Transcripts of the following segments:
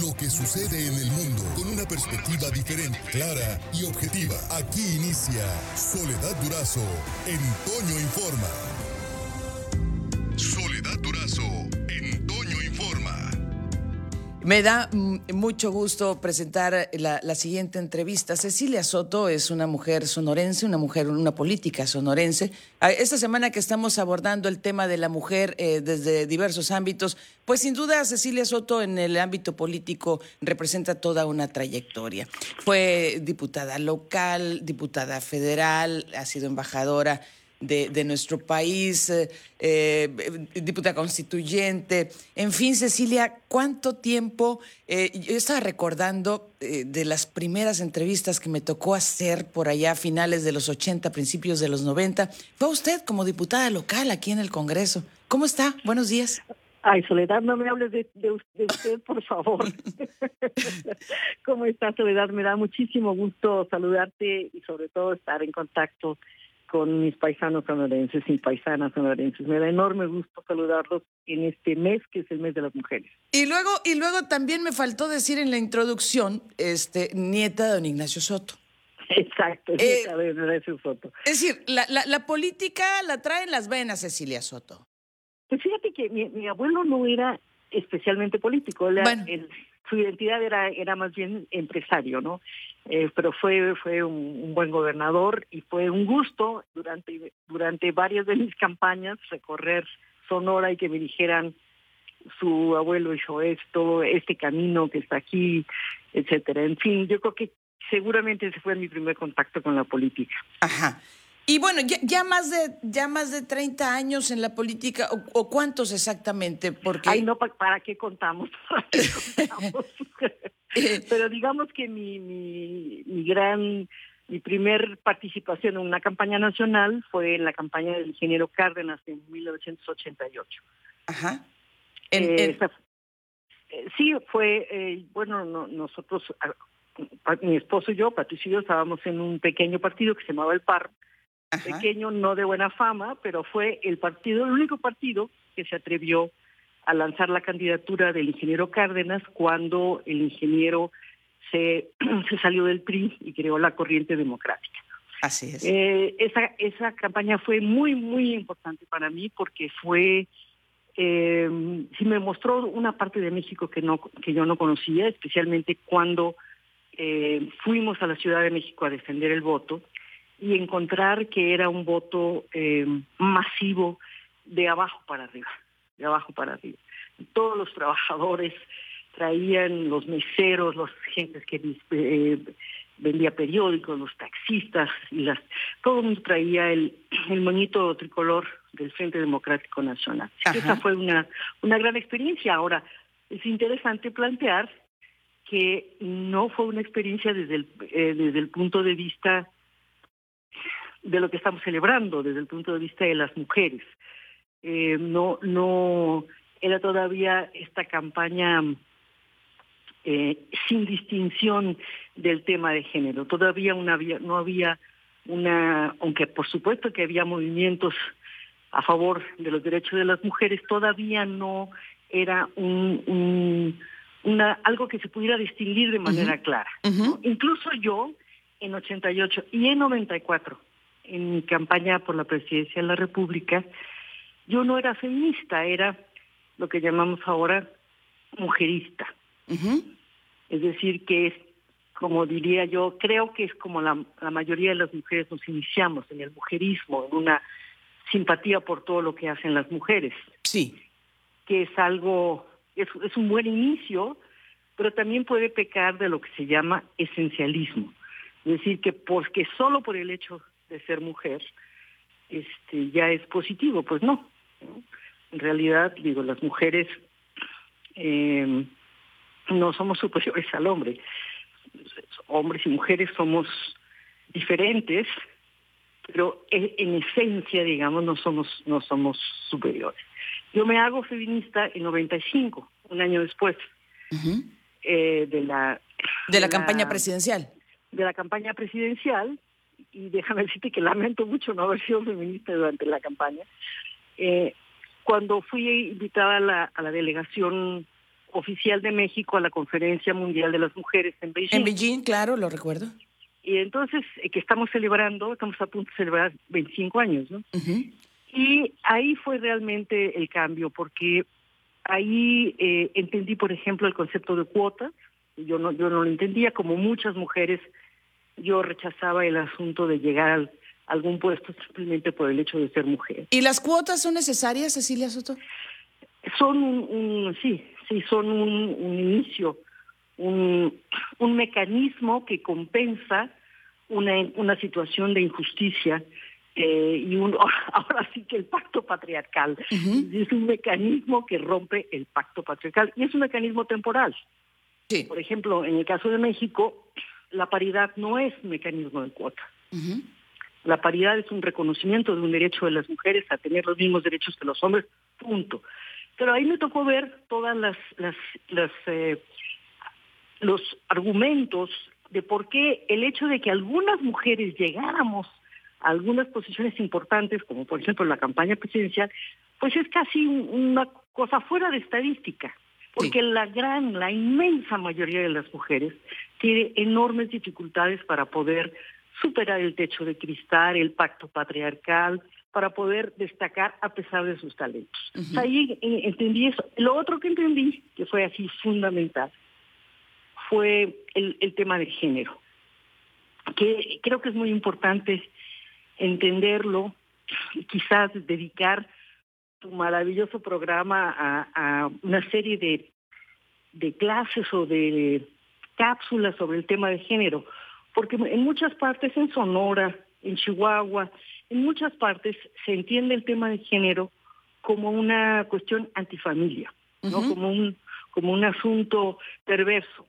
lo que sucede en el mundo con una perspectiva diferente, clara y objetiva. Aquí inicia Soledad Durazo en Toño Informa. Me da mm, mucho gusto presentar la, siguiente entrevista. Cecilia Soto es una mujer sonorense, una mujer, una política sonorense. Ah, esta semana que estamos abordando el tema de la mujer eh, desde diversos ámbitos, pues sin duda Cecilia Soto en el ámbito político representa toda una trayectoria. Fue diputada local, diputada federal, ha sido embajadora de, nuestro país, eh, eh, diputada constituyente. En fin, Cecilia, ¿cuánto tiempo? Eh, yo estaba recordando de las primeras entrevistas que me tocó hacer por allá a finales de los 80, principios de los 90. Fue usted como diputada local aquí en el Congreso. ¿Cómo está? Buenos días. Ay, Soledad, no me hables de, de, usted, por favor. ¿Cómo está, Soledad? Me da muchísimo gusto saludarte y sobre todo estar en contacto con mis paisanos sonorenses y paisanas sonorenses. Me da enorme gusto saludarlos en este mes que es el mes de las mujeres. Y luego, y luego también me faltó decir en la introducción, este, nieta de don Ignacio Soto. Exacto, eh, nieta de don Ignacio Soto. Es decir, la, la, la política la trae en las venas Cecilia Soto. Pues fíjate que mi, mi abuelo no era especialmente político, su identidad era, era más bien empresario, ¿no? Eh, pero fue fue un, buen gobernador y fue un gusto durante durante varias de mis campañas recorrer Sonora y que me dijeran su abuelo hizo esto, este camino que está aquí, etcétera. En fin, yo creo que seguramente ese fue mi primer contacto con la política. Ajá. Y bueno, ya, más de ya más de 30 años en la política, o, cuántos exactamente, porque... Ay, no, ¿para qué contamos? Pero digamos que mi, mi, mi gran, mi primer participación en una campaña nacional fue en la campaña del ingeniero Cárdenas en 1988. Ajá. Eh, eh, sí, fue, eh, bueno, nosotros, mi esposo y yo, Patricio y yo, estábamos en un pequeño partido que se llamaba el PAR, pequeño, no de buena fama, pero fue el partido, el único partido que se atrevió a lanzar la candidatura del ingeniero Cárdenas cuando el ingeniero se, se salió del PRI y creó la corriente democrática. Así es. Eh, esa, esa campaña fue muy, muy importante para mí porque fue, eh, sí me mostró una parte de México que, no, que yo no conocía, especialmente cuando eh, fuimos a la Ciudad de México a defender el voto y encontrar que era un voto eh, masivo de abajo para arriba, de abajo para arriba. Todos los trabajadores traían, los meseros, los gentes que eh, vendía periódicos, los taxistas, y las, todo el mundo traía el, el moñito tricolor del Frente Democrático Nacional. Esa fue una, una gran experiencia. Ahora, es interesante plantear que no fue una experiencia desde el, eh, desde el punto de vista de lo que estamos celebrando desde el punto de vista de las mujeres. Eh, no, no era todavía esta campaña eh, sin distinción del tema de género. Todavía una, no había una, aunque por supuesto que había movimientos a favor de los derechos de las mujeres, todavía no era un, una, algo que se pudiera distinguir de manera clara. Incluso yo, en 88 y en 94, en mi campaña por la presidencia de la República, yo no era feminista, era lo que llamamos ahora mujerista. Es decir, que es, como diría yo, creo que es como la, mayoría de las mujeres nos iniciamos en el mujerismo, en una simpatía por todo lo que hacen las mujeres. Sí. Que es algo, es, es un buen inicio, pero también puede pecar de lo que se llama esencialismo. Es decir, que porque solo por el hecho de ser mujer este ya es positivo pues no, en realidad digo las mujeres eh, no somos superiores al hombre. Hombres y mujeres somos diferentes pero en, esencia digamos no somos no somos superiores. Yo me hago feminista en 95 un año después eh, de la de la campaña presidencial. de la campaña presidencial y déjame decirte que lamento mucho no haber sido feminista durante la campaña. Eh, cuando fui invitada a la, a la delegación oficial de México a la Conferencia Mundial de las Mujeres en Beijing. En Beijing, claro, lo recuerdo. Y entonces, eh, que estamos celebrando, estamos a punto de celebrar 25 años, ¿no? Y ahí fue realmente el cambio, porque ahí eh, entendí, por ejemplo, el concepto de cuotas. Yo no, yo no lo entendía, como muchas mujeres, yo rechazaba el asunto de llegar a algún puesto simplemente por el hecho de ser mujer. ¿Y las cuotas son necesarias, Cecilia Soto? Son un, sí, sí, son un, un inicio, un, un mecanismo que compensa una, una situación de injusticia eh, y un, ahora sí que el pacto patriarcal es un mecanismo que rompe el pacto patriarcal y es un mecanismo temporal. Sí. Por ejemplo, en el caso de México, la paridad no es mecanismo de cuota. La paridad es un reconocimiento de un derecho de las mujeres a tener los mismos derechos que los hombres, punto. Pero ahí me tocó ver todas las, las, las eh, los argumentos de por qué el hecho de que algunas mujeres llegáramos a algunas posiciones importantes, como por ejemplo la campaña presidencial, pues es casi una cosa fuera de estadística, porque la gran, la inmensa mayoría de las mujeres tiene enormes dificultades para poder superar el techo de cristal, el pacto patriarcal, para poder destacar a pesar de sus talentos. Ahí eh, entendí eso. Lo otro que entendí, que fue así fundamental, fue el, el tema del género, que creo que es muy importante entenderlo quizás dedicar tu maravilloso programa a, a una serie de, de clases o de cápsulas sobre el tema de género, porque en muchas partes, en Sonora, en Chihuahua, en muchas partes se entiende el tema de género como una cuestión antifamilia, ¿no? Como un como un asunto perverso.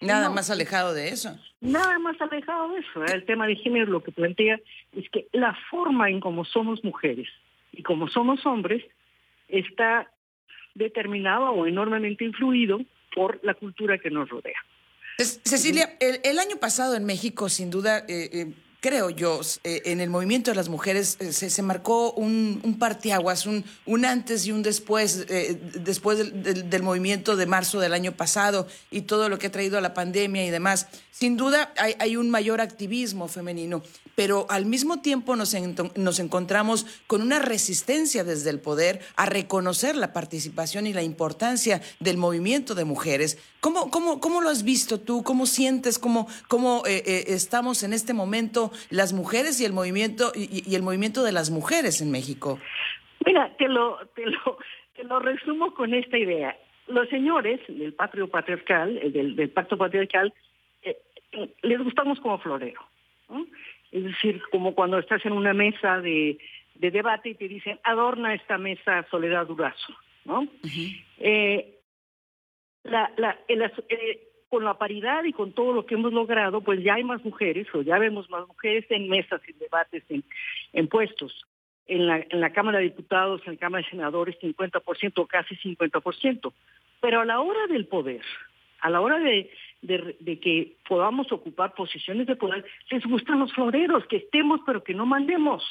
Nada más alejado de eso. Nada más alejado de eso. ¿eh? El tema de género lo que plantea es que la forma en cómo somos mujeres y como somos hombres está determinado o enormemente influido por la cultura que nos rodea. Cecilia, el, año pasado en México, sin duda, eh, eh, creo yo, eh, en el movimiento de las mujeres eh, se, marcó un, un parteaguas, un, un, antes y un después, eh, después del, del, movimiento de marzo del año pasado y todo lo que ha traído a la pandemia y demás. Sin duda hay, hay un mayor activismo femenino, pero al mismo tiempo nos, nos encontramos con una resistencia desde el poder a reconocer la participación y la importancia del movimiento de mujeres. ¿Cómo, cómo, cómo lo has visto tú? ¿Cómo sientes? ¿Cómo, cómo estamos en este momento? las mujeres y el movimiento y, el movimiento de las mujeres en México? Mira, te lo, te lo, te lo resumo con esta idea. Los señores del patrio patriarcal, eh, del, del pacto patriarcal, eh, les gustamos como florero. Es decir, como cuando estás en una mesa de, de debate y te dicen, adorna esta mesa Soledad Durazo. ¿no? eh, la, la, el, eh, con la paridad y con todo lo que hemos logrado, pues ya hay más mujeres o ya vemos más mujeres en mesas, en debates, en, puestos. En la, en la Cámara de Diputados, en la Cámara de Senadores, 50% o casi 50%. Pero a la hora del poder, a la hora de, de, que podamos ocupar posiciones de poder, les gustan los floreros, que estemos pero que no mandemos.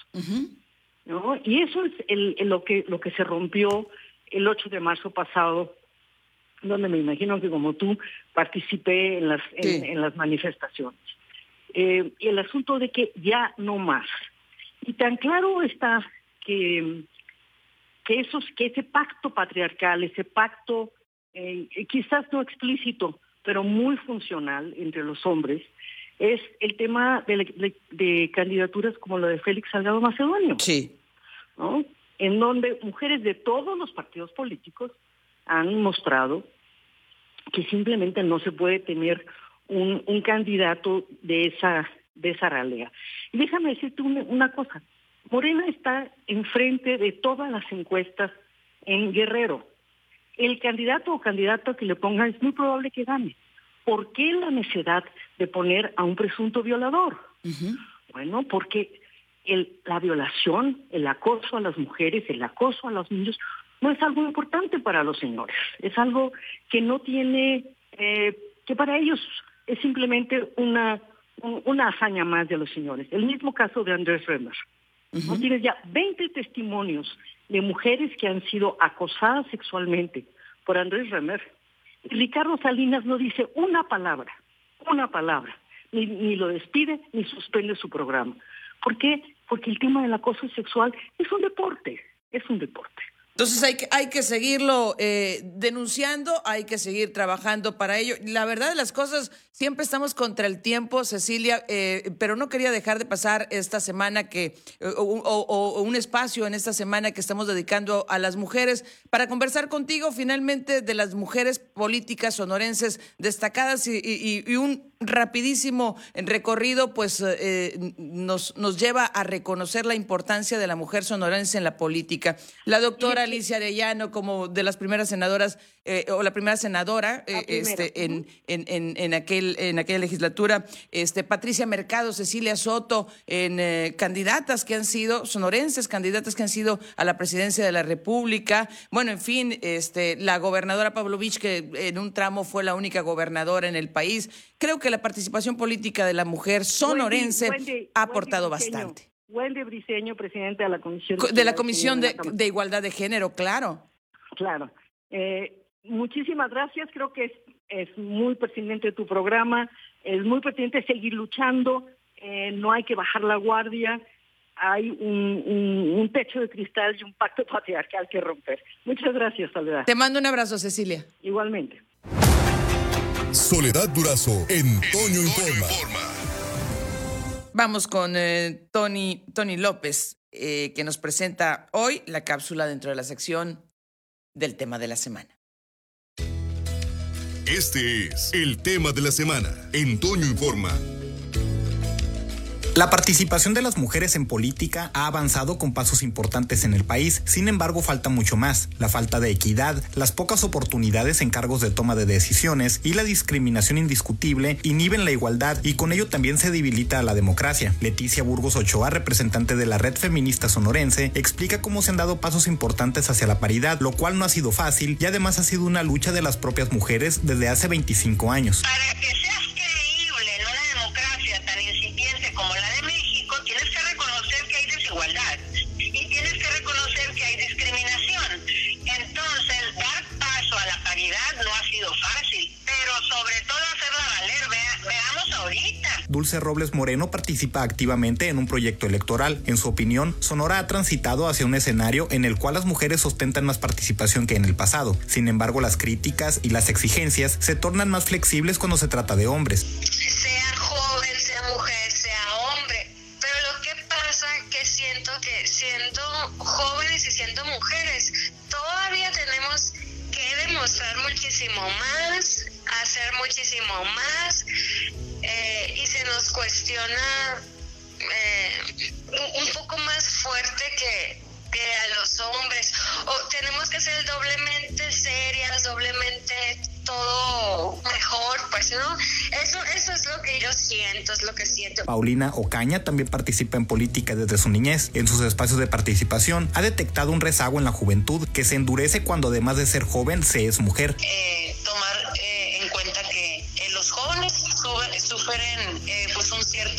¿no? Y eso es el, lo, que, lo que se rompió el 8 de marzo pasado donde me imagino que como tú participé en las, en, las manifestaciones. Eh, el asunto de que ya no más. Y tan claro está que, que, esos, que ese pacto patriarcal, ese pacto eh, quizás no explícito, pero muy funcional entre los hombres, es el tema de, de, candidaturas como la de Félix Salgado Macedonio. Sí. ¿no? En donde mujeres de todos los partidos políticos han mostrado que simplemente no se puede tener un, un candidato de esa de esa ralea. Y déjame decirte una, una cosa, Morena está enfrente de todas las encuestas en Guerrero. El candidato o candidata que le pongan es muy probable que gane. ¿Por qué la necesidad de poner a un presunto violador? Bueno, porque el, la violación, el acoso a las mujeres, el acoso a los niños no es algo importante para los señores, es algo que no tiene, eh, que para ellos es simplemente una, una hazaña más de los señores. El mismo caso de Andrés Remer. No tienes ya 20 testimonios de mujeres que han sido acosadas sexualmente por Andrés Remer. Ricardo Salinas no dice una palabra, una palabra, ni, ni lo despide ni suspende su programa. ¿Por qué? Porque el tema del acoso sexual es un deporte, es un deporte. Entonces hay que, hay que seguirlo eh, denunciando, hay que seguir trabajando para ello. La verdad de las cosas, siempre estamos contra el tiempo, Cecilia, eh, pero no quería dejar de pasar esta semana que, eh, o, un espacio en esta semana que estamos dedicando a las mujeres para conversar contigo finalmente de las mujeres políticas sonorenses destacadas y, un rapidísimo recorrido, pues nos, nos lleva a reconocer la importancia de la mujer sonorense en la política. La doctora Alicia Arellano como de las primeras senadoras eh, o la primera senadora eh, este, en, en, en, aquel, en aquella legislatura, este, Patricia Mercado, Cecilia Soto, en eh, candidatas que han sido, sonorenses, candidatas que han sido a la presidencia de la República. Bueno, en fin, este, la gobernadora Pavlovich, que en un tramo fue la única gobernadora en el país. Creo que la participación política de la mujer sonorense ha aportado bastante. Wendy Briceño, presidente de la Comisión de, la Comisión de, Igualdad de Género, claro. Claro. Eh, muchísimas gracias. Creo que es, es muy pertinente tu programa. Es muy pertinente seguir luchando. Eh, no hay que bajar la guardia. Hay un, un, techo de cristal y un pacto patriarcal que romper. Muchas gracias, Soledad. Te mando un abrazo, Cecilia. Igualmente. Soledad Durazo en Toño Informa. Vamos con eh, Tony, Tony López, eh, que nos presenta hoy la cápsula dentro de la sección del tema de la semana. Este es el tema de la semana en Toño Informa. La participación de las mujeres en política ha avanzado con pasos importantes en el país, sin embargo falta mucho más. La falta de equidad, las pocas oportunidades en cargos de toma de decisiones y la discriminación indiscutible inhiben la igualdad y con ello también se debilita a la democracia. Leticia Burgos Ochoa, representante de la red feminista sonorense, explica cómo se han dado pasos importantes hacia la paridad, lo cual no ha sido fácil y además ha sido una lucha de las propias mujeres desde hace 25 años. Dulce Robles Moreno participa activamente en un proyecto electoral. En su opinión, Sonora ha transitado hacia un escenario en el cual las mujeres ostentan más participación que en el pasado. Sin embargo, las críticas y las exigencias se tornan más flexibles cuando se trata de hombres. Sea joven, sea mujer, sea hombre. Pero lo que pasa que siento que siendo jóvenes y siendo mujeres, todavía tenemos que demostrar muchísimo más, hacer muchísimo más eh, se nos cuestiona eh, un poco más fuerte que, que a los hombres. O tenemos que ser doblemente serias, doblemente todo mejor, pues, ¿no? Eso, eso es lo que yo siento, es lo que siento. Paulina Ocaña también participa en política desde su niñez. En sus espacios de participación ha detectado un rezago en la juventud que se endurece cuando además de ser joven se es mujer. Eh,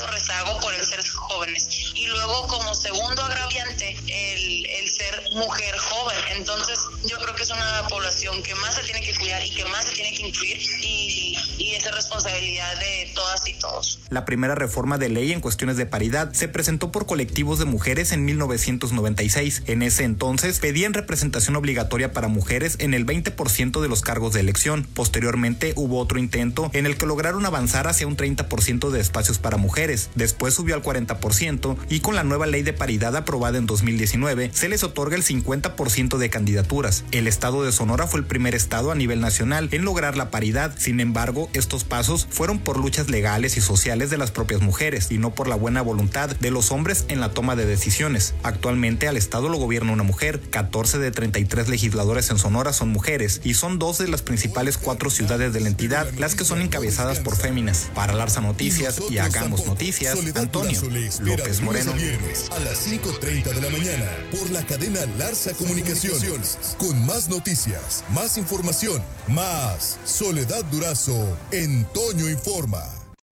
cierto rezago por el ser jóvenes luego como segundo agraviante el, el ser mujer joven entonces yo creo que es una población que más se tiene que cuidar y que más se tiene que incluir y, y es responsabilidad de todas y todos. La primera reforma de ley en cuestiones de paridad se presentó por colectivos de mujeres en 1996. En ese entonces pedían representación obligatoria para mujeres en el 20% de los cargos de elección. Posteriormente hubo otro intento en el que lograron avanzar hacia un 30% de espacios para mujeres. Después subió al 40% y con la nueva ley de paridad aprobada en 2019 se les otorga el 50% de candidaturas. El estado de Sonora fue el primer estado a nivel nacional en lograr la paridad. Sin embargo, estos pasos fueron por luchas legales y sociales de las propias mujeres y no por la buena voluntad de los hombres en la toma de decisiones. Actualmente al estado lo gobierna una mujer. 14 de 33 legisladores en Sonora son mujeres y son dos de las principales cuatro ciudades de la entidad las que son encabezadas por féminas. Para Larsa Noticias y Hagamos Noticias, Antonio López Moreno. A las 5.30 de la mañana por la cadena Larsa Comunicaciones. Con más noticias, más información, más Soledad Durazo en Toño Informa.